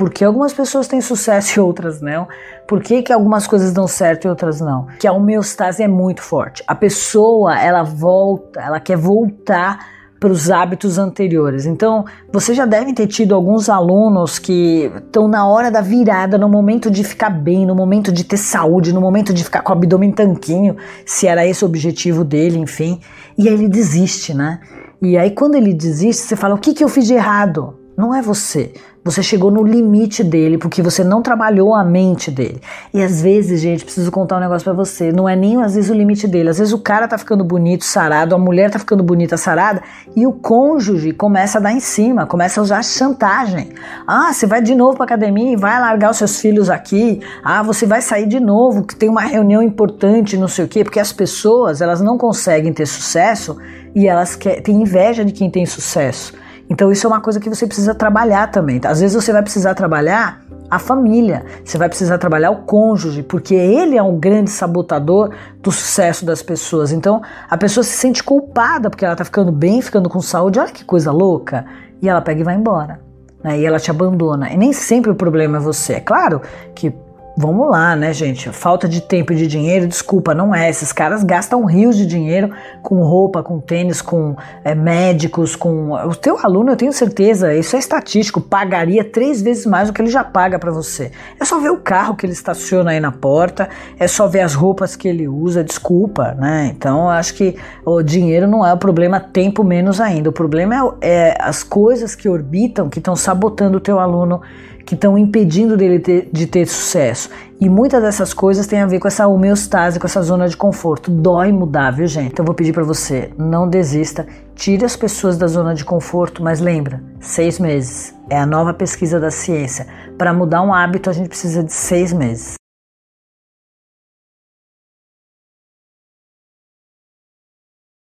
por que algumas pessoas têm sucesso e outras não, por que, que algumas coisas dão certo e outras não. Que a homeostase é muito forte. A pessoa, ela volta, ela quer voltar para os hábitos anteriores. Então, você já deve ter tido alguns alunos que estão na hora da virada, no momento de ficar bem, no momento de ter saúde, no momento de ficar com o abdômen tanquinho, se era esse o objetivo dele, enfim. E aí ele desiste, né? E aí quando ele desiste, você fala: "O que que eu fiz de errado?" Não é você. Você chegou no limite dele porque você não trabalhou a mente dele. E às vezes, gente, preciso contar um negócio para você. Não é nem às vezes o limite dele. Às vezes o cara tá ficando bonito, sarado, a mulher tá ficando bonita, sarada, e o cônjuge começa a dar em cima, começa a usar chantagem. Ah, você vai de novo pra academia e vai largar os seus filhos aqui. Ah, você vai sair de novo, que tem uma reunião importante, não sei o quê, porque as pessoas, elas não conseguem ter sucesso e elas têm inveja de quem tem sucesso. Então isso é uma coisa que você precisa trabalhar também. Às vezes você vai precisar trabalhar a família, você vai precisar trabalhar o cônjuge, porque ele é um grande sabotador do sucesso das pessoas. Então a pessoa se sente culpada porque ela tá ficando bem, ficando com saúde, olha que coisa louca, e ela pega e vai embora. Né? E ela te abandona. E nem sempre o problema é você. É claro que Vamos lá, né, gente? Falta de tempo e de dinheiro, desculpa, não é. Esses caras gastam rios de dinheiro com roupa, com tênis, com é, médicos, com. O teu aluno, eu tenho certeza, isso é estatístico, pagaria três vezes mais do que ele já paga para você. É só ver o carro que ele estaciona aí na porta, é só ver as roupas que ele usa, desculpa, né? Então, eu acho que o dinheiro não é o problema, tempo menos ainda. O problema é, é as coisas que orbitam, que estão sabotando o teu aluno que estão impedindo dele ter, de ter sucesso. E muitas dessas coisas têm a ver com essa homeostase, com essa zona de conforto. Dói mudar, viu, gente? Então eu vou pedir para você, não desista, tire as pessoas da zona de conforto, mas lembra, seis meses é a nova pesquisa da ciência. Para mudar um hábito, a gente precisa de seis meses.